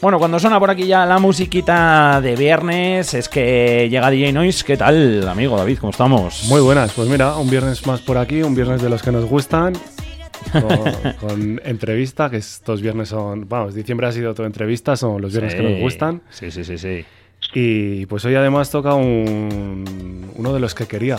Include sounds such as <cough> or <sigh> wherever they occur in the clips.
Bueno, cuando suena por aquí ya la musiquita de viernes, es que llega DJ Noise. ¿Qué tal, amigo David? ¿Cómo estamos? Muy buenas, pues mira, un viernes más por aquí, un viernes de los que nos gustan. Con, <laughs> con entrevista, que estos viernes son, vamos, diciembre ha sido todo entrevista, son los viernes que nos gustan. Sí, sí, sí, sí. Y pues hoy además toca un, uno de los que quería.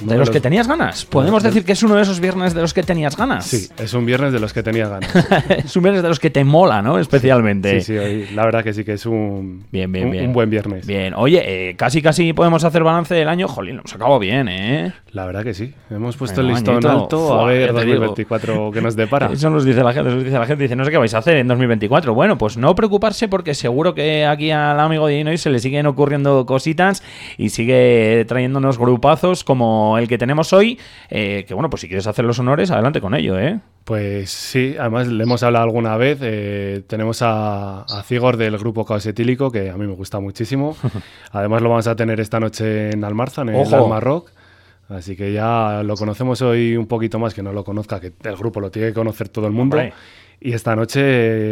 ¿De los que tenías ganas? ¿Podemos de- decir que es uno de esos viernes de los que tenías ganas? Sí, es un viernes de los que tenía ganas. <laughs> es un viernes de los que te mola, ¿no? Especialmente. Sí, sí, hoy la verdad que sí que es un, Bien, bien, un, bien. un buen viernes. Bien, oye, eh, casi casi podemos hacer balance del año. Jolín, hemos acabado bien, ¿eh? La verdad que sí. Hemos puesto Bueno, el listón añito. alto Fua, a ver ya te digo. 2024 que nos depara. <laughs> Eso nos dice la gente, nos dice la gente, dice, no sé qué vais a hacer en 2024. Bueno, pues no preocuparse porque seguro que aquí al amigo de Inoy se le siguen ocurriendo cositas y sigue trayéndonos grupazos como el que tenemos hoy. eh, que bueno, pues si quieres hacer los honores, adelante con ello, ¿eh? Pues sí, además le hemos hablado alguna vez. eh, tenemos a, a Cigor del grupo Caos Etílico, que a mí me gusta muchísimo. <laughs> Además lo vamos a tener esta noche en Almarza, en el Ojo. Alma Rock. Así que ya lo conocemos hoy un poquito más, que no lo conozca, que el grupo lo tiene que conocer todo el mundo. Hombre. Y esta noche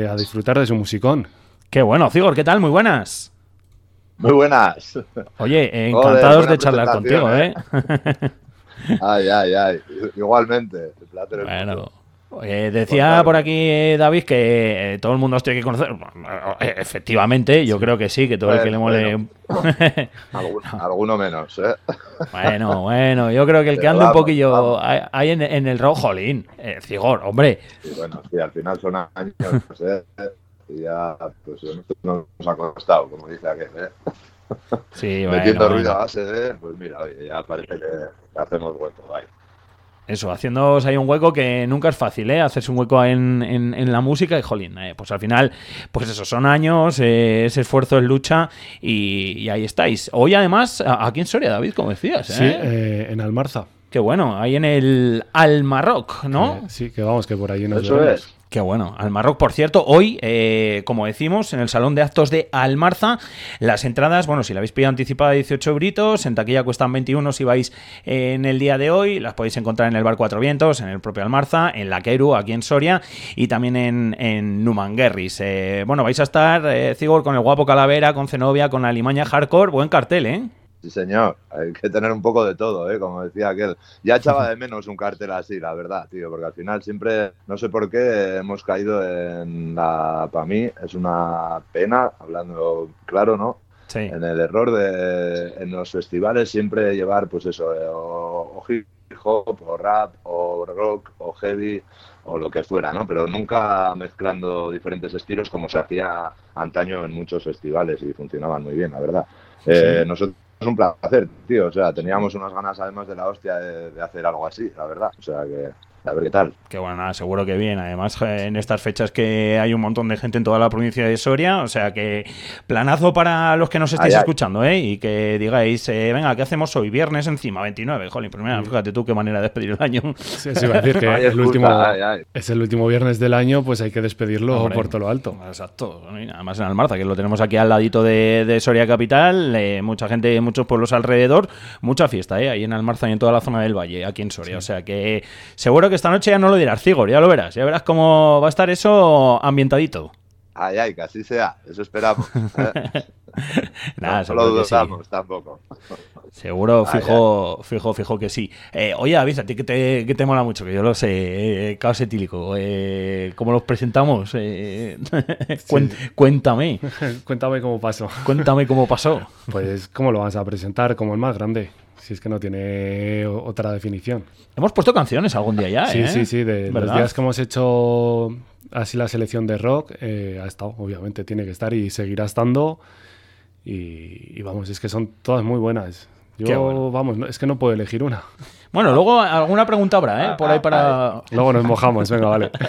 eh, a disfrutar de su musicón. Qué bueno, Cigor, ¿qué tal? Muy buenas. Muy buenas. Oye, eh, Joder, encantados de charlar contigo, ¿eh? presentación, Ay, ay, ay. Igualmente. el placer Bueno. eh, decía Pues claro. por aquí eh, David que eh, todo el mundo os tiene que conocer. Bueno, eh, efectivamente, yo creo que sí, que todo el que le Bueno, mole. Alguno, <laughs> alguno menos, ¿eh? Bueno, bueno, yo creo que el que anda un poquillo ahí en, en el rojo, jolín, eh, Cigor, hombre. Y bueno, sí, al final son años, ¿eh? Y ya, pues no nos ha costado, como dice aquel, ¿eh? <laughs> Sí, <laughs> Metiendo bueno, ruido a base de, pues mira, oye, ya parece que hacemos hueco, vaya. Eso, haciéndoos ahí un hueco que nunca es fácil, ¿eh? Hacerse un hueco en, en- en la música y, jolín, eh, pues al final, pues eso, son años, eh, ese esfuerzo es lucha y, y ahí estáis. Hoy además, a- aquí en Soria, David, como decías, ¿eh? Sí, eh, en Almarza. Qué bueno, ahí en el Almarroc, ¿no? Eh, sí, que vamos, que por allí nos Eso veremos. es. Qué bueno. Almarroc, por cierto, hoy, eh, como decimos, en el Salón de Actos de Almarza, las entradas, bueno, si la habéis pillado anticipada 18 britos, en taquilla cuestan 21 si vais eh, en el día de hoy, las podéis encontrar en el Bar Cuatro Vientos, en el propio Almarza, en la Queru, aquí en Soria, y también en, en Numanguerris. Eh, bueno, vais a estar, eh, Cigor, con el guapo Calavera, con Zenobia, con la Limaña Hardcore, buen cartel, ¿eh? Sí, señor. Hay que tener un poco de todo, ¿eh? Como decía aquel. Ya echaba de menos un cartel así, la verdad, tío, porque al final siempre, no sé por qué, hemos caído en la... Para mí es una pena, hablando claro, ¿no? Sí. En el error de en los festivales siempre llevar, pues eso, eh, o, o hip hop, o rap, o rock, o heavy, o lo que fuera, ¿no? Pero nunca mezclando diferentes estilos como se hacía antaño en muchos festivales y funcionaban muy bien, la verdad. Eh, Nosotros es un placer, tío. O sea, teníamos unas ganas además de la hostia de, hacer algo así, la verdad. O sea, que a ver qué tal. Que bueno, nada, seguro que bien. Además, eh, en estas fechas que hay un montón de gente en toda la provincia de Soria, o sea que planazo para los que nos estáis Ay, escuchando, ¿eh? Y que digáis, eh, venga, ¿qué hacemos hoy? Viernes encima, 29. Jolín, pues mira, fíjate tú qué manera de despedir el año. Sí, sí, iba a decir que <laughs> Ay, el excusa, último, ay, ay. es el último viernes del año, pues hay que despedirlo Hombre. por todo lo alto. Exacto. Además en Almarza, que lo tenemos aquí al ladito de, de Soria Capital, eh, mucha gente, muchos pueblos alrededor, mucha fiesta, ¿eh? Ahí en Almarza y en toda la zona del Valle, aquí en Soria. O sea que seguro que esta noche ya no lo dirás, Cigor, ya lo verás. Ya verás cómo va a estar eso ambientadito. Ay, ay, que así sea. Eso esperamos. <laughs> Nada, no, seguro lo sí. dudamos tampoco. Seguro, Ay, fijo, fijo, fijo que sí. Eh, oye, David, a ti que te, que te mola mucho, que yo lo sé, eh, caos etílico, eh, ¿cómo los presentamos? Eh, <laughs> Cuéntame, <laughs> Cuéntame cómo pasó. cuéntame cómo pasó. Pues, ¿cómo lo vas a presentar? Como el más grande. Si es que no tiene otra definición. Hemos puesto canciones algún día ya, sí, ¿eh? sí, sí. De los ¿Verdad? días que hemos hecho así la selección de rock, eh, ha estado, obviamente, tiene que estar y seguirá estando. Y, y vamos, es que son todas muy buenas. Yo, bueno. vamos, no- es que no puedo elegir una. Bueno, luego alguna pregunta habrá, ¿eh? Por ahí para, Luego nos mojamos, venga, vale. <laughs>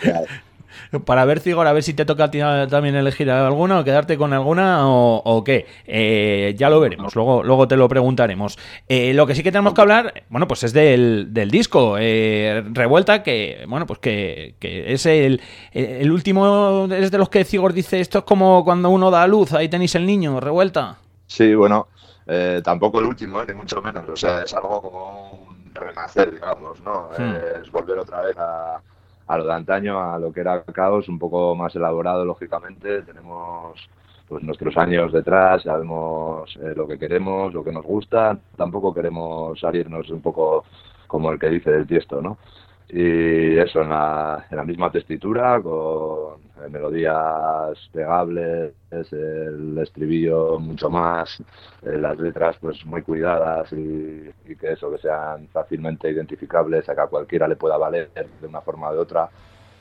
<laughs> Para ver, Cigor, a ver si te toca también elegir alguna o quedarte con alguna o, o qué. Eh, ya lo veremos, luego, luego te lo preguntaremos. Eh, lo que sí que tenemos que hablar, bueno, pues es del, del disco eh, Revuelta, que, bueno, pues que, que es el, el último, es de los que Cigor dice, esto es como cuando uno da a luz, ahí tenéis el niño, Revuelta. Sí, bueno, eh, tampoco el último, ¿eh? ni mucho menos. O sea, es algo como un renacer, digamos, ¿no? Hmm. Es volver otra vez a, a lo de antaño, a lo que era caos, un poco más elaborado, lógicamente. Tenemos pues nuestros años detrás, sabemos eh, lo que queremos, lo que nos gusta, tampoco queremos salirnos un poco como el que dice del tiesto, ¿no? Y eso, en la, en la misma testitura, con eh, melodías pegables, el estribillo mucho más, eh, las letras pues muy cuidadas y, que eso, que sean fácilmente identificables, a que a cualquiera le pueda valer de una forma o de otra.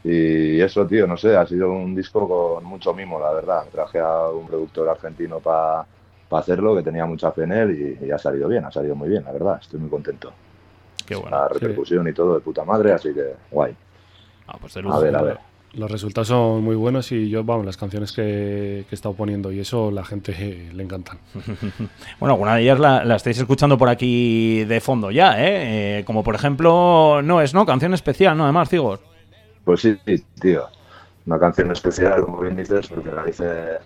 Y eso, tío, no sé, ha sido un disco con mucho mimo, la verdad. Traje a un productor argentino para hacerlo, que tenía mucha fe en él y, ha salido bien, ha salido muy bien, la verdad. Estoy muy contento. Qué bueno. La repercusión sí. y todo de puta madre, así que guay. Ah, pues a ver, a ver. Los resultados son muy buenos y yo, vamos, las canciones que, que he estado poniendo y eso la gente eh, le encantan. <laughs> bueno, alguna de ellas la, la, estáis escuchando por aquí de fondo ya, ¿eh? ¿eh? Como por ejemplo, no es, ¿no? Canción especial, ¿no? Además, Cigor. Pues sí, tío. Una canción especial, como bien dices, porque la hice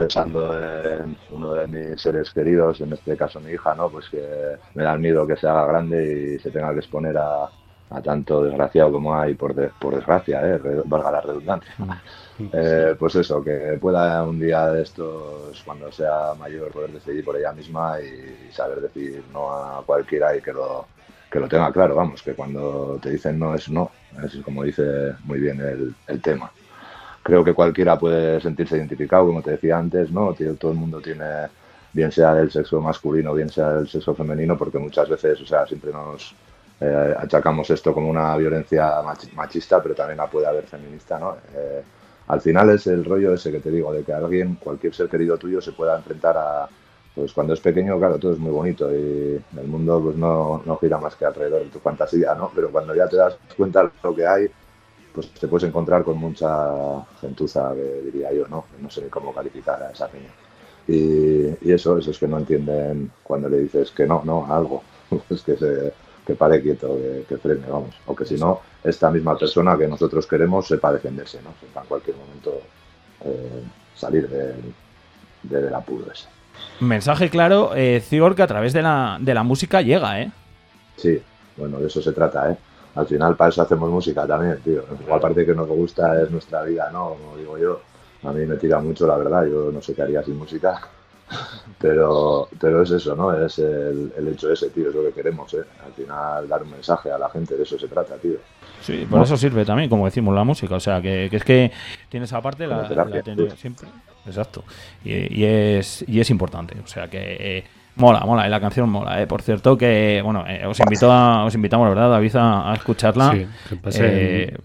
pensando en uno de mis seres queridos, en este caso mi hija, ¿no? Pues que me da miedo que se haga grande y se tenga que exponer a, a tanto desgraciado como hay, por, de, por desgracia, ¿eh? valga la redundancia. <laughs> Eh, pues eso, que pueda un día de estos, cuando sea mayor, poder decidir por ella misma y saber decir no a cualquiera y que lo, que lo tenga claro, vamos, que cuando te dicen no es no, es como dice muy bien el, el tema. Creo que cualquiera puede sentirse identificado, como te decía antes, ¿no? Todo el mundo tiene, bien sea del sexo masculino, bien sea del sexo femenino, porque muchas veces, o sea, siempre nos eh, achacamos esto como una violencia machista, pero también la puede haber feminista, ¿no? Eh, al final es el rollo ese que te digo, de que alguien, cualquier ser querido tuyo, se pueda enfrentar a, pues cuando es pequeño, claro, todo es muy bonito y el mundo pues no, no gira más que alrededor de tu fantasía, ¿no? Pero cuando ya te das cuenta de lo que hay, pues te puedes encontrar con mucha gentuza, que diría yo, ¿no? No sé cómo calificar a esa niña. Y, y, eso, esos que no entienden cuando le dices que no, no, algo, <laughs> pues que se que pare quieto, que, que, frene, vamos. O que si no, esta misma persona que nosotros queremos sepa defenderse, ¿no? Sepa en cualquier momento eh, salir del de, de apuro ese. Mensaje claro, eh, que a través de la, de la música llega, ¿eh? Sí, bueno, de eso se trata, ¿eh? Al final para eso hacemos música también, tío. Igual parte que nos gusta es nuestra vida, ¿no? Como digo yo, a mí me tira mucho, la verdad. Yo no sé qué haría sin música. <laughs> Pero, pero es eso, ¿no? Es el, el, hecho ese, tío, es lo que queremos, ¿eh? Al final dar un mensaje a la gente, de eso se trata, tío. Sí, por ¿no? eso sirve también, como decimos, la música. O sea, que, que es que tiene esa parte, la, terapia, la siempre. Exacto. Y, y, es, y es importante. O sea, que eh, mola, mola. Y la canción mola, ¿eh? Por cierto, que, bueno, eh, os, invito a, os invitamos, la verdad, David, a, a escucharla. Sí, que pase Eh,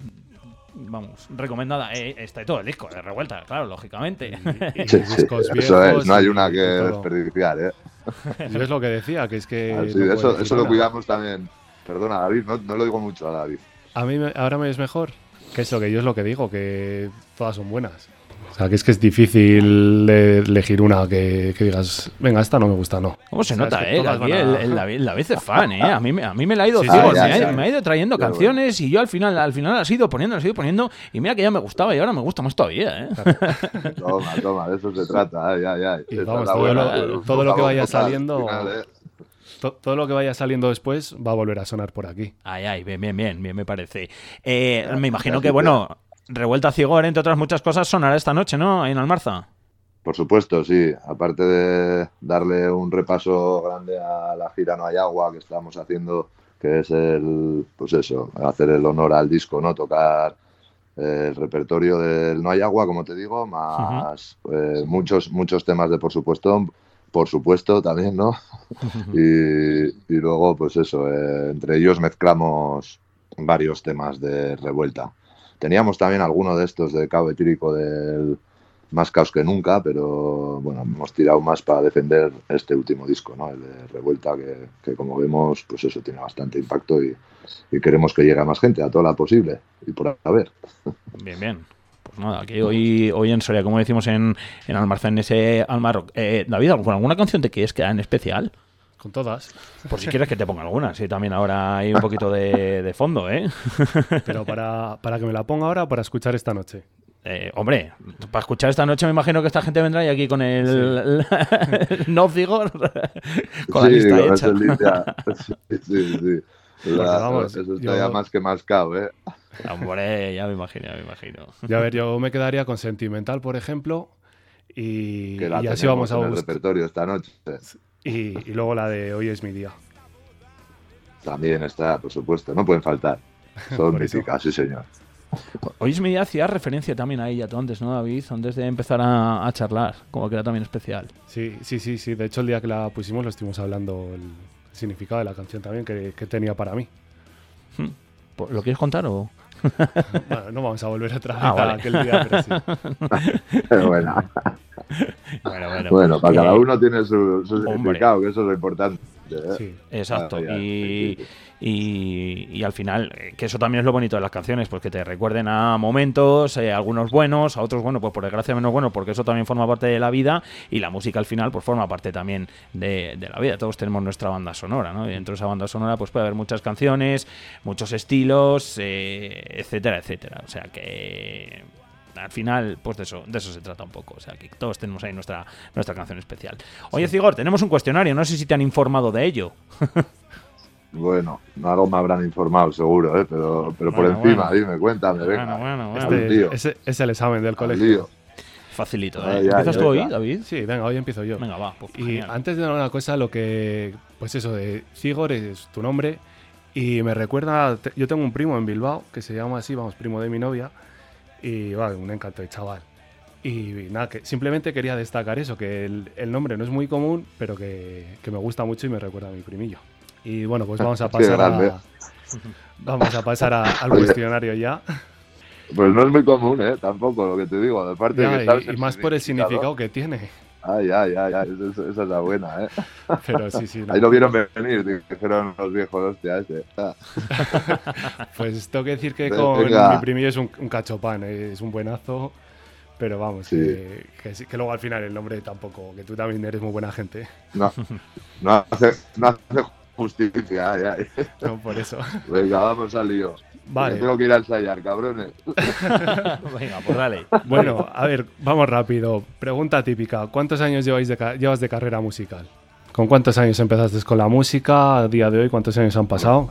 vamos, recomendada. Eh, está todo el disco de revuelta, claro, lógicamente. Y, <laughs> y Sí, sí, discos eso es, no hay una que desperdiciar, ¿eh? Yo es lo que decía, que es que. Ah, sí, no puedo eso, eso lo cuidamos también. Perdona, David, no, no lo digo mucho a David. A mí me- ahora me es mejor. Que eso, que yo es lo que digo, que todas son buenas. O sea, que es que es difícil elegir una que, que digas, venga, esta no me gusta, no. ¿Cómo se O sea, nota, es que eh? Aquí a- el, el David, el David es fan, eh. A mí, me- a mí me la ha ido Sí, sí, me, sí, ha, sí. me ha ido trayendo canciones y yo al final, al final las he ido poniendo, las he ido poniendo y mira que ya me gustaba y ahora me gusta más todavía, eh. <laughs> Toma, toma, de eso se trata. Ay, ay, ay. Y Esa vamos, es la todo buena, lo- el todo lo que vaya saliendo- final, ¿eh? To- todo lo que vaya saliendo después va a volver a sonar por aquí. Ay, ay, bien, bien, bien, bien, me parece. Eh, me imagino que, bueno, Revuelta Cigor, entre otras muchas cosas, sonará esta noche, ¿no? Ahí en Almarza. Por supuesto, sí. Aparte de darle un repaso grande a la gira No hay agua que estamos haciendo, que es el, pues eso, hacer el honor al disco, ¿no? Tocar el repertorio del No hay agua, como te digo, más eh, muchos, muchos temas de Por supuesto, por supuesto también, ¿no? <laughs> y, y luego, pues eso, eh, entre ellos mezclamos varios temas de revuelta. Teníamos también alguno de estos de cabo etírico del más caos que nunca, pero bueno, hemos tirado más para defender este último disco, ¿no? El de Revuelta, que, que como vemos, pues eso tiene bastante impacto y, y queremos que llegue a más gente, a toda la posible, y por haber. Bien, bien. Pues nada, aquí hoy, hoy en Soria, como decimos en, en Almarza, en ese Almarrock. Eh, David, ¿con alguna canción te quieres quedar en especial? Con todas. Por si quieres que te ponga alguna, sí, también ahora hay un poquito de, de fondo, ¿eh? Pero para, para que me la ponga ahora o para escuchar esta noche. Eh, hombre, para escuchar esta noche me imagino que esta gente vendrá y aquí con el, <laughs> no Cigor <laughs> con la sí, lista con hecha. lista. <laughs> Sí, sí, sí. vamos, eso está ya más que mascado, ¿eh? Hombre, ya me imagino, ya me imagino. Ya a ver, yo me quedaría con Sentimental, por ejemplo, y, y así vamos a buscar. el repertorio esta noche. Y, y, luego la de Hoy es mi día. También está, por supuesto, no pueden faltar. <laughs> Son míticas, sí señor. Hoy es mi día hacía referencia también a ella tú antes, ¿no, David? Antes de empezar a, charlar, como que era también especial. Sí, sí, sí, sí. De hecho, el día que la pusimos lo estuvimos hablando el significado de la canción también que, tenía para mí. Hmm. ¿Lo quieres contar o...? <laughs> bueno, no vamos a volver a traer ah, aquel día, pero sí. <laughs> bueno. <laughs> bueno, para cada uno tiene su, significado, que eso es lo importante. Sí. Exacto. y, y, al final, eh, que eso también es lo bonito de las canciones, pues que te recuerden a momentos, eh, algunos buenos, a otros, bueno, pues por desgracia menos buenos, porque eso también forma parte de la vida y la música al final, pues forma parte también de, la vida. Todos tenemos nuestra banda sonora, ¿no? Y dentro de esa banda sonora, pues puede haber muchas canciones, muchos estilos, eh, etcétera, etcétera. O sea que al final, pues de eso, de eso se trata un poco. O sea, que todos tenemos ahí nuestra, nuestra canción especial. Oye, Cigor, tenemos un cuestionario, no sé si te han informado de ello. <laughs> Bueno, algo me habrán informado seguro, ¿eh? pero, pero por encima, dime, cuéntame, venga. Bueno, este, ese es el examen del colegio. Facilito, ¿eh? ¿Empiezas tú hoy, David? Sí, venga, hoy empiezo yo. Venga, va. Pues, y antes de dar una cosa, lo que, pues eso, de Cigor es tu nombre y me recuerda, yo tengo un primo en Bilbao que se llama así, vamos, primo de mi novia, y va, un encanto de chaval. Y nada, que simplemente quería destacar eso, que el, el nombre no es muy común, pero que, que me gusta mucho y me recuerda a mi primillo. Y bueno, pues <laughs> vamos a pasar, a, vamos a pasar al <laughs> cuestionario ya. Pues no es muy común, ¿eh? Tampoco, lo que te digo. De parte y, más por el significado que tiene. Ay, ay, ay, ay. Esa, es la buena, ¿eh? <laughs> Pero sí, sí. Ahí lo vieron venir, dijeron los viejos, hostia, este. <laughs> Pues tengo que decir que con mi primillo es un, un cachopán, ¿eh? es un buenazo. Pero vamos, que, que, luego al final el nombre tampoco, que tú también eres muy buena gente. No, no hace, no hace justicia. Ay. No, por eso. Venga, vamos al lío. Vale. tengo que ir a ensayar, cabrones. <laughs> Venga, pues dale. Bueno, a ver, vamos rápido. Pregunta típica. ¿Cuántos años lleváis de llevas de carrera musical? ¿Con cuántos años empezaste con la música a día de hoy? ¿Cuántos años han pasado?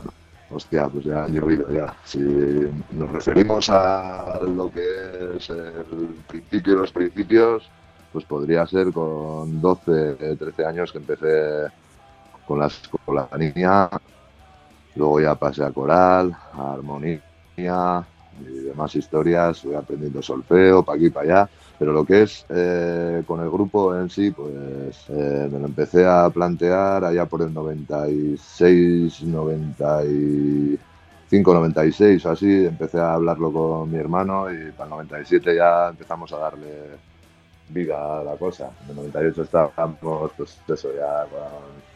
Hostia, pues ya han llovido ya. Si nos referimos a lo que es el principio de los principios, pues podría ser con 12, 13 años que empecé con la, con la niña, luego ya pasé a coral, a armonía y demás historias, voy aprendiendo solfeo, para aquí, para allá, pero lo que es eh, con el grupo en sí, pues eh, me lo empecé a plantear allá por el 96, 95, 96 o así, empecé a hablarlo con mi hermano y para el 97 ya empezamos a darle vida a la cosa. En el 98 estábamos, pues eso, ya con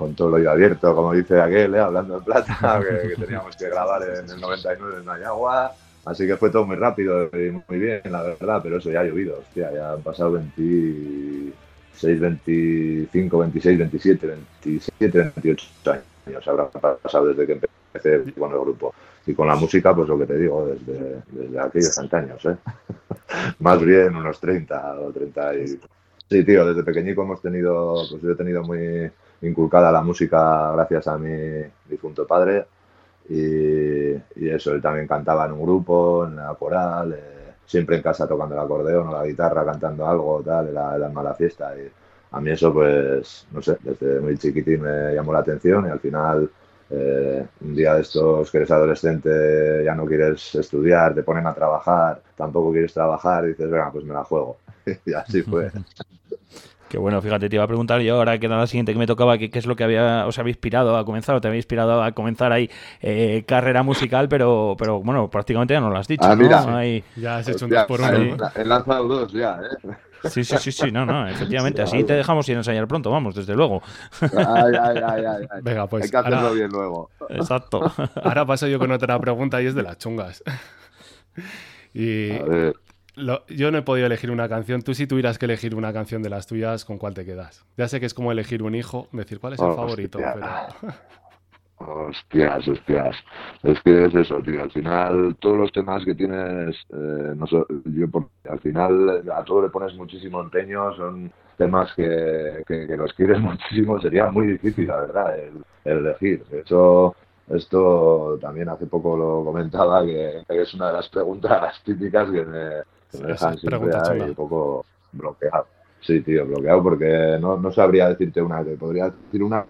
con todo lo oído abierto, como dice aquel, ¿eh? hablando en plata, <laughs> que, teníamos que grabar en el 99 en Nayagua. Así que fue todo muy rápido y muy bien, la verdad, pero eso ya ha llovido, hostia, ya han pasado 26, 25, 26, 27, 27, 28 años habrá pasado desde que empecé con el grupo. Y con la música, pues lo que te digo, desde, desde aquellos años, ¿eh? <laughs> Más bien unos 30 o 30 y... Sí, tío, desde pequeñico hemos tenido, pues yo he tenido muy inculcada la música gracias a mi difunto padre y, eso, él también cantaba en un grupo, en la coral, eh, siempre en casa tocando el acordeón o la guitarra, cantando algo, tal, era, la mala fiesta y a mí eso pues, no sé, desde muy chiquitín me llamó la atención y al final eh, un día de estos que eres adolescente, ya no quieres estudiar, te ponen a trabajar, tampoco quieres trabajar y dices, venga, pues me la juego. <laughs> y así fue. <laughs> Que bueno, fíjate, te iba a preguntar yo ahora que nada siguiente que me tocaba, qué es lo que había, os había inspirado a comenzar o te había inspirado a comenzar ahí eh, carrera musical, pero, pero bueno, prácticamente ya no lo has dicho. Ah, mira, ya has hecho un dos por uno. He lanzado dos ya, ¿eh? Sí, sí, sí, sí, no, no, efectivamente. Así te dejamos ir a ensayar pronto, vamos, desde luego. Ay, ay, ay, ay. Venga, pues. Hay que hacerlo bien luego. Exacto. Ahora paso yo con otra pregunta y es de las chungas. Y yo no he podido elegir una canción. Tú si tuvieras que elegir una canción de las tuyas, ¿con cuál te quedas? Ya sé que es como elegir un hijo, decir cuál es el favorito, pero... <laughs> Hostias, hostias. Es que es eso, tío. Al final, todos los temas que tienes, eh, no yo al final a todo le pones muchísimo empeño, son temas que, que, los quieres <laughs> muchísimo. Sería muy difícil, la verdad, el, elegir. De hecho, esto también hace poco lo comentaba, que, es una de las preguntas <laughs> típicas que me, dejan siempre un poco bloqueado. Sí, tío, bloqueado porque no, no sabría decirte una, te podría decir una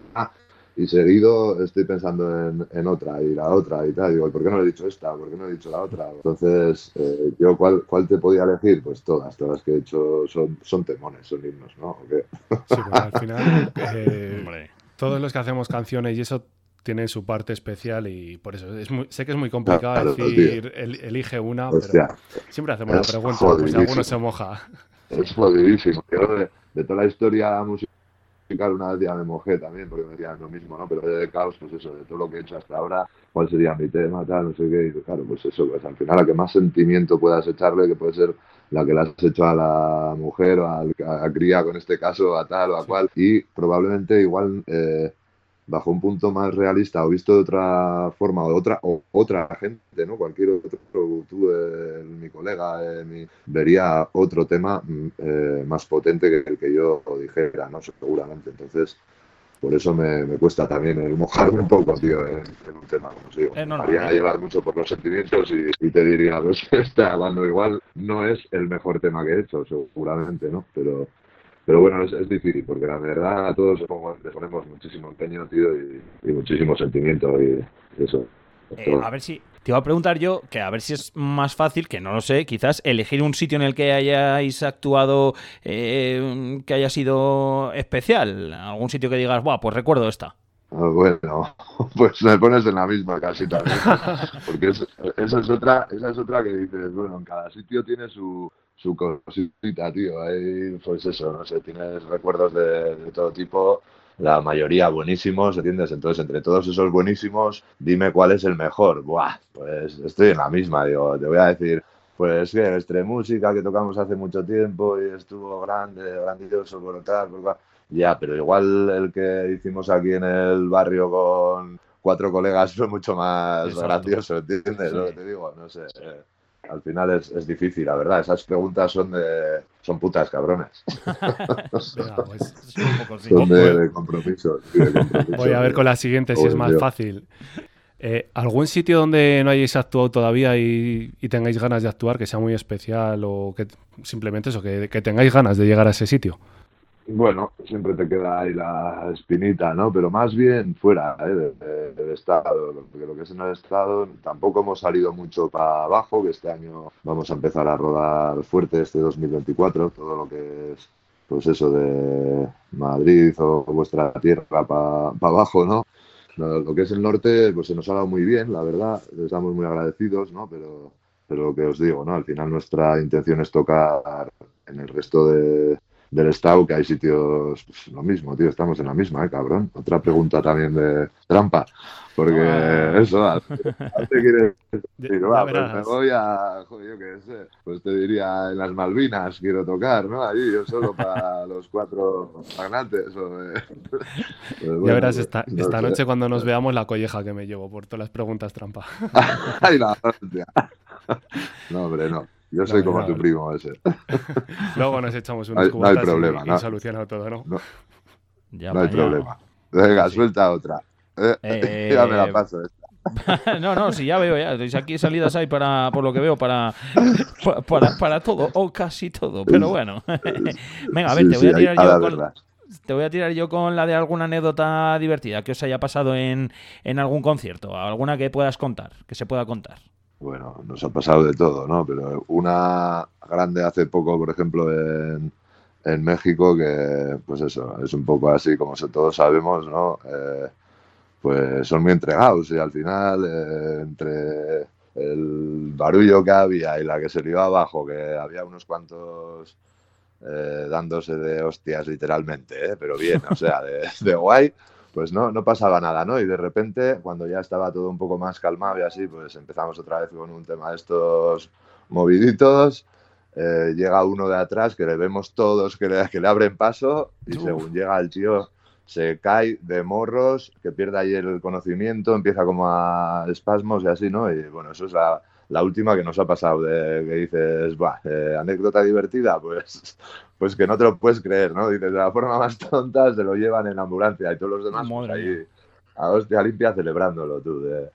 y seguido estoy pensando en, otra y la otra y tal. Digo, ¿por qué no le he dicho esta? ¿Por qué no he dicho la otra? Entonces, eh, yo, ¿cuál, ¿cuál te podía elegir? Pues todas, todas las que he hecho son, son temones, son himnos, ¿no? Sí, pues al final, <laughs> eh, todos los que hacemos canciones y eso tienen su parte especial y por eso es sé que es muy complicado decir elige una, pero siempre hacemos la pregunta, pues si alguno se moja. Es jodidísimo. de, de toda la historia musical una vez ya me mojé también, porque me decían lo mismo, ¿no? Pero de caos, pues eso, de todo lo que he hecho hasta ahora, cuál sería mi tema, tal, no sé qué, y claro, pues eso, pues al final la que más sentimiento puedas echarle, que puede ser la que le has hecho a la mujer o a, a, cría, con este caso, a tal o a cual, y probablemente igual eh, bajo un punto más realista o visto de otra forma o otra o otra gente, ¿no? Cualquier otro, tú, eh, mi colega, eh, vería otro tema mm, eh, más potente que el que yo dijera, ¿no? Seguramente. Entonces, por eso me, cuesta también el mojarme un poco, tío, en, un tema, como digo. Eh, no, llevar mucho por los sentimientos y, te diría, <laughs> pues está, cuando igual no es el mejor tema que he hecho, seguramente, ¿no? Pero pero bueno, es, difícil, porque la verdad a todos les ponemos muchísimo empeño, tío, y, muchísimo sentimiento y eso. Eh, a ver si te iba a preguntar yo que a ver si es más fácil, que no lo sé, quizás elegir un sitio en el que hayáis actuado eh, que haya sido especial, algún sitio que digas, Buah, pues recuerdo esta. Ah, bueno, <laughs> pues me pones en la misma casi también, <laughs> porque esa es otra, esa es otra que dices, bueno, en cada sitio tiene su, su cosita, tío. Ahí, pues eso, no sé, tienes recuerdos de, todo tipo, la mayoría buenísimos, ¿entiendes? Entonces, entre todos esos buenísimos, dime cuál es el mejor. Buah, pues estoy en la misma, digo, te voy a decir, pues que Estre Música, que tocamos hace mucho tiempo y estuvo grande, grandioso, por tal, por Ya, pero igual el que hicimos aquí en el barrio con cuatro colegas fue mucho más grandioso, ¿entiendes? Lo que te digo, no sé. Eh al final es, es, difícil, la verdad. Esas preguntas son de son putas cabrones. <laughs> Pues, son de, compromiso, Voy a ver con la siguiente si es más fácil. Eh, ¿Algún sitio donde no hayáis actuado todavía y, tengáis ganas de actuar, que sea muy especial o que simplemente eso, que tengáis ganas de llegar a ese sitio? Bueno, siempre te queda ahí la espinita, ¿no? Pero más bien fuera ¿eh? del Estado, porque lo que es en el Estado tampoco hemos salido mucho para abajo, que este año vamos a empezar a rodar fuerte este 2024, todo lo que es, pues eso de Madrid o vuestra tierra para abajo, ¿no? Lo que es el norte, pues se nos ha dado muy bien, la verdad, estamos muy agradecidos, ¿no? Pero, pero lo que os digo, ¿no? Al final nuestra intención es tocar en el resto de del Estado, que hay sitios, pues, lo mismo, tío, estamos en la misma, ¿eh, cabrón? Otra pregunta también de trampa, porque ah. eso, te quieres <laughs> decir, va, pues me voy a, joder, yo qué sé, pues te diría, en las Malvinas quiero tocar, ¿no? Allí yo solo <laughs> para los cuatro magnates. O, eh. ya verás, pues, esta, esta noche cuando nos veamos la colleja que me llevo por todas las preguntas trampa. <laughs> Ay, la hostia. No, hombre, no. Yo soy como tu primo ese. <laughs> Luego nos echamos unos no no hay problema, y, no. solucionado todo, ¿no? No, no hay problema. Venga, suelta otra. Eh, eh, <laughs> ya me la paso esta. <laughs> no, no, si ya veo ya. Aquí salidas hay para, por lo que veo, para, para, para todo, o casi todo. Pero bueno. Venga, a ver, te voy a tirar yo con, te voy a tirar yo con la de alguna anécdota divertida que os haya pasado en, en algún concierto. Alguna que puedas contar, que se pueda contar bueno, nos ha pasado de todo, ¿no? Pero una grande hace poco, por ejemplo, en, en México, que pues eso, es un poco así, como todos sabemos, ¿no? Eh, pues son muy entregados y al final, eh, entre el barullo que había y la que se dio abajo, que había unos cuantos eh, dándose de hostias literalmente, pero bien, o sea, de, de guay pues no, no pasaba nada, ¿no? Y de repente, cuando ya estaba todo un poco más calmado y así, pues empezamos otra vez con un tema de estos moviditos. Eh, llega uno de atrás que le vemos todos que le, que le abren paso y según llega el tío se cae de morros, que pierde ahí el conocimiento, empieza como a espasmos y así, ¿no? Y bueno, eso es la, la última que nos ha pasado, de que dices, Buah, eh, anécdota divertida, pues, <laughs> pues que no te lo puedes creer, ¿no? Dices, de la forma más tonta se lo llevan en ambulancia y todos los demás pues, ahí, a hostia limpia celebrándolo tú. De,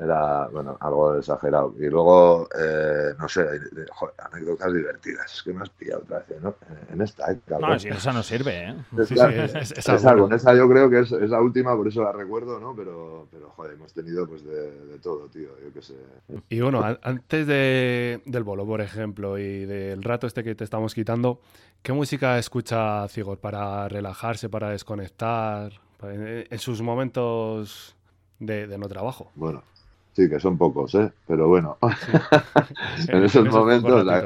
era, bueno, algo exagerado. Y luego, eh, no sé, joder, anécdotas divertidas. Es que me has pillado otra vez, ¿no? En esta, ¿eh? No, si esa no sirve, ¿eh? <laughs> Es, Sí, claro, sí, es- es- es es algo, algo. esa yo creo que es, es la última, por eso la recuerdo, ¿no? Pero, pero joder, hemos tenido pues de, de todo, tío, yo qué sé. Y bueno, an- antes de- del bolo, por ejemplo, y del rato este que te estamos quitando, ¿qué música escucha Cigor para relajarse, para desconectar, para- en, en sus momentos de, de no trabajo? Bueno, sí, que son pocos, ¿eh? Pero bueno, <laughs> en En esos momentos a-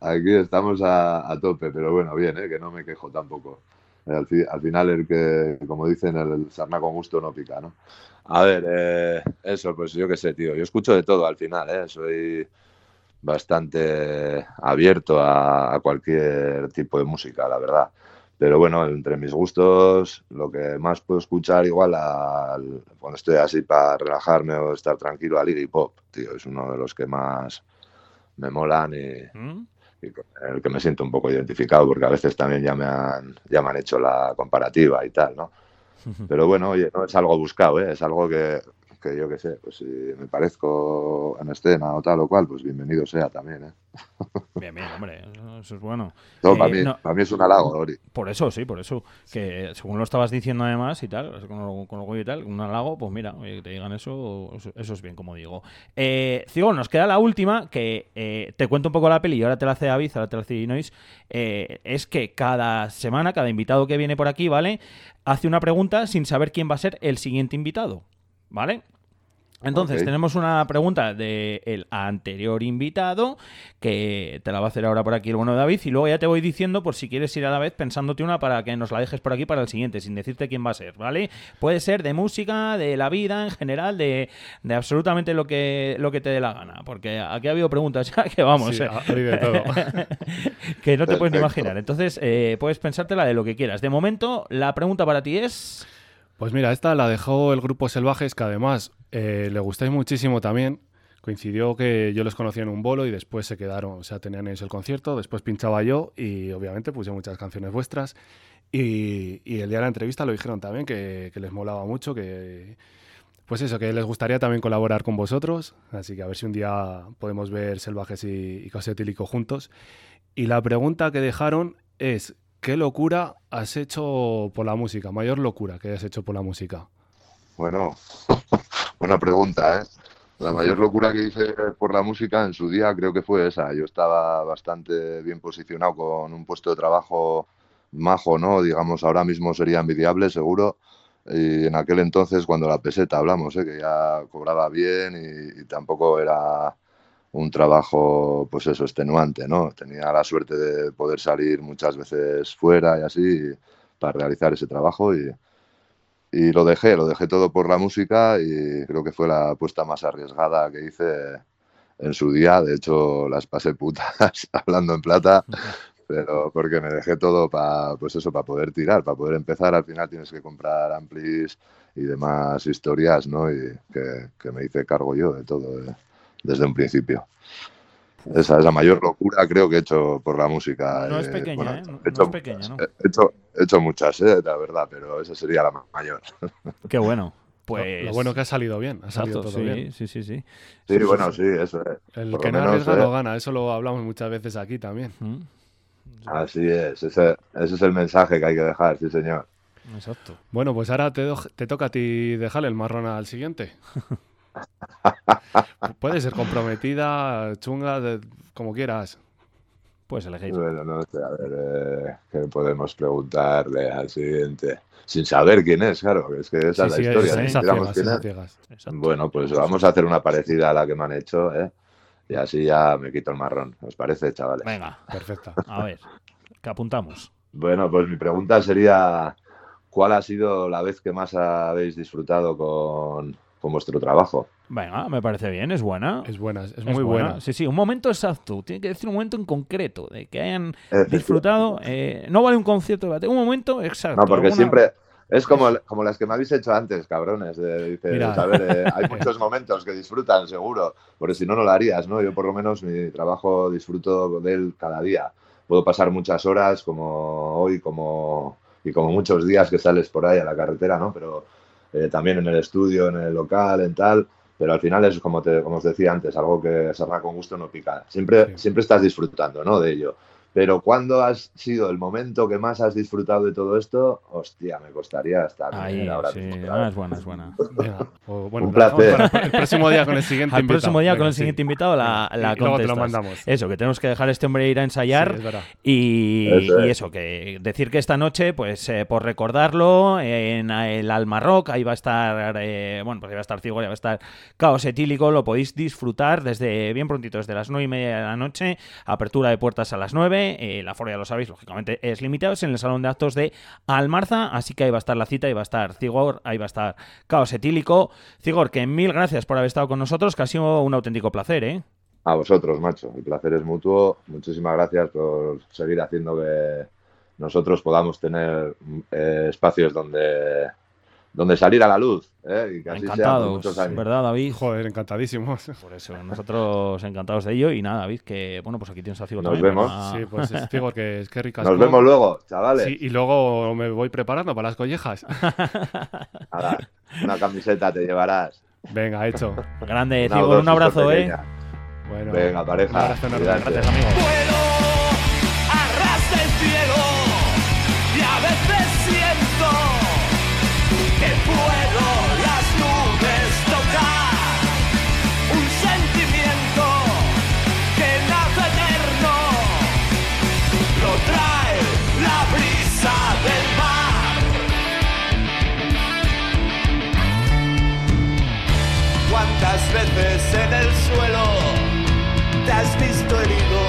aquí estamos a, a tope, pero bueno, bien, ¿eh? Que no me quejo tampoco. Eh, Al, fi- al final, el que, como dicen, el sarna con gusto no pica, ¿no? A ver, eh, eso, pues yo qué sé, tío. Yo escucho de todo al final, ¿eh? Soy bastante abierto a, a cualquier tipo de música, la verdad. Pero bueno, entre mis gustos, lo que más puedo escuchar igual al- cuando estoy así para relajarme o estar tranquilo, al Iggy Pop, tío. Es uno de los que más me molan y, ¿Mm? y con el que me siento un poco identificado, porque a veces también ya me han, ya me han hecho la comparativa y tal, ¿no? <laughs> Pero bueno, oye, no es algo buscado, ¿eh? es algo que, que yo qué sé, pues si me parezco en escena o tal o cual, pues bienvenido sea también, ¿eh? <laughs> Bien, bien, hombre, eso es bueno. Eh, para, mí, no, para mí es un halago, Ori. Por eso, sí, por eso. Que según lo estabas diciendo además y tal, con, lo- con orgullo y tal, un halago, pues mira, oye, que te digan eso, eso, es bien, como digo. Eh, Ciego, nos queda la última, que eh, te cuento un poco la peli y ahora te la hace David, ahora te la hace Inois. Eh, es que cada semana, cada invitado que viene por aquí, ¿vale? Hace una pregunta sin saber quién va a ser el siguiente invitado, ¿vale? Entonces, tenemos una pregunta del anterior invitado, que te la va a hacer ahora por aquí el bueno de David, y luego ya te voy diciendo por si quieres ir a la vez pensándote una para que nos la dejes por aquí para el siguiente, sin decirte quién va a ser, ¿vale? Puede ser de música, de la vida en general, de, de absolutamente lo que, lo que te dé la gana, porque aquí ha habido preguntas ya que vamos, Sí, eh, ha habido de todo. <laughs> que no te puedes ni imaginar. Entonces, eh, puedes pensártela de lo que quieras. De momento, la pregunta para ti es... Pues mira, esta la dejó el grupo Selvajes, que además eh, le gustáis muchísimo también. Coincidió que yo los conocía en un bolo y después se quedaron, o sea, tenían ellos el concierto, después pinchaba yo y obviamente puse muchas canciones vuestras. Y, el día de la entrevista lo dijeron también, que, les molaba mucho, que pues eso, que les gustaría también colaborar con vosotros. Así que a ver si un día podemos ver Selvajes y, y Caos Etílico juntos. Y la pregunta que dejaron es, ¿qué locura has hecho por la música? Mayor locura que hayas hecho por la música. Bueno, <laughs> buena pregunta, ¿eh? La mayor <laughs> locura que hice por la música en su día creo que fue esa. Yo estaba bastante bien posicionado con un puesto de trabajo majo, ¿no? Digamos, ahora mismo sería envidiable, seguro. Y en aquel entonces, cuando la peseta hablamos, ¿eh? que ya cobraba bien y, y tampoco era un trabajo, pues eso, extenuante, ¿no? Tenía la suerte de poder salir muchas veces fuera y así para realizar ese trabajo y, y lo dejé, lo dejé todo por la música y creo que fue la apuesta más arriesgada que hice en su día. De hecho, las pasé putas <laughs> hablando en plata, pero porque me dejé todo para, pues eso, para poder tirar, para poder empezar. Al final tienes que comprar amplis y demás historias, ¿no? Y que, que me hice cargo yo de todo desde un principio. Esa es la mayor locura creo que he hecho por la música. No es eh, pequeña, bueno, ¿eh? No- he no hecho es pequeña, ¿no? muchas, He hecho, he hecho muchas, eh, la verdad, pero esa sería la ma- mayor. Qué bueno. Lo- Pues... Lo bueno que ha salido bien, ha salido Exacto, todo sí, bien. sí, sí, sí. Sí, bueno, sí, eso es. El Por que lo no arriesga eh, no gana, eso lo hablamos muchas veces aquí también. Mm, Así es, ese, ese es el mensaje que hay que dejar, sí, señor. Exacto. Bueno, pues ahora te, te toca a ti dejarle el marrón al siguiente. <laughs> Puede ser comprometida, chunga, de- como quieras. Puedes elegir. Bueno, no sé, a ver, eh, ¿qué podemos preguntarle al siguiente? Sin saber quién es, claro, que es que esa es la sí, historia. es, es. Bueno, pues vamos a hacer una parecida a la que me han hecho, ¿eh? Y así ya me quito el marrón. ¿Os parece, chavales? Venga, Perfecta. a ver. ¿Qué apuntamos? Bueno, pues mi pregunta sería, ¿cuál ha sido la vez que más habéis disfrutado con, con vuestro trabajo? Venga, me parece bien, es buena. Es buena, es, Es muy buena. Sí, sí, un momento exacto. Tiene que decir un momento en concreto de que hayan disfrutado. eh, no vale un concierto de un momento exacto. No, porque alguna- siempre es como, como las que me habéis hecho antes, cabrones. Dices, Mira. a ver, eh, hay <laughs> muchos momentos que disfrutan, seguro, porque si no, no lo harías, ¿no? Yo por lo menos mi trabajo disfruto de él cada día. Puedo pasar muchas horas, como hoy, como y como muchos días que sales por ahí a la carretera, ¿no? Pero eh, también en el estudio, en el local, en tal, pero al final es como, te, como os decía antes, algo que se con gusto no pica. Siempre, siempre estás disfrutando ¿no? de ello. Pero ¿cuándo has sido el momento que más has disfrutado de todo esto? Hostia, me costaría estar Ahí, ahora sí, es buena, es buena. <laughs> Un placer. el próximo día con el <laughs> siguiente Al invitado. próximo día con el sí. siguiente invitado la, la Y luego te lo mandamos. Eso, que tenemos que dejar a este hombre ir a ensayar Sí, es verdad. y, Eso es. y eso, que decir que esta noche, pues eh, por recordarlo, en el Alma Rock, ahí va a estar, eh, bueno, pues ahí va a estar Cigor, ahí va a estar Caos Etílico, lo podéis disfrutar desde bien prontito, desde las nueve y media de la noche, apertura de puertas a las 9, eh, la foro ya lo sabéis, lógicamente es limitado, es en el salón de actos de Almarza, así que ahí va a estar la cita, ahí va a estar Cigor, ahí va a estar Caos Etílico. Cigor, que mil gracias por haber estado con nosotros, que ha sido un auténtico placer, ¿eh? A vosotros, macho. El placer es mutuo. Muchísimas gracias por seguir haciendo que nosotros podamos tener eh, espacios donde, donde salir a la luz. ¿eh? Y que así sea por Encantados, muchos años. ¿verdad, David? Joder, encantadísimos. Por eso, nosotros encantados de ello. Y nada, David, que bueno, pues aquí tienes a Cigo Nos también. vemos. para- Sí, pues es- digo que es que ricas. Nos vemos luego, chavales. Sí, y luego me voy preparando para las collejas. <laughs> Nada, una camiseta te llevarás. Venga, hecho. Grande, Una Cigo, o dos un abrazo, ¿eh? Bueno, Venga, pareja, Un abrazo enorme. Gracias, amigo. Veces en el suelo te has visto herido?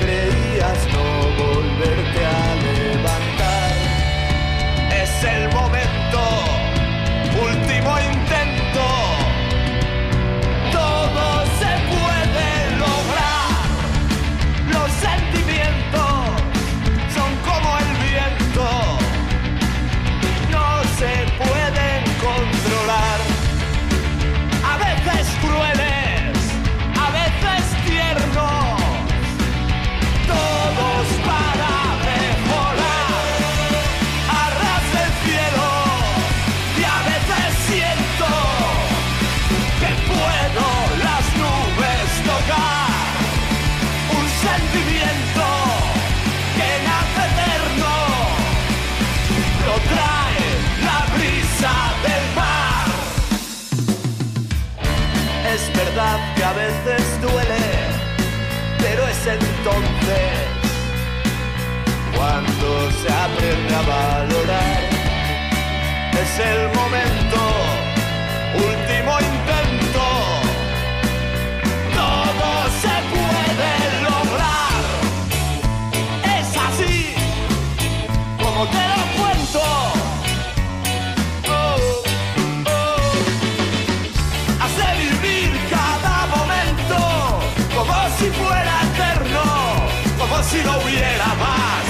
Creías no volverte a entonces cuando se aprende a valorar. Es el momento, último. Como si no hubiera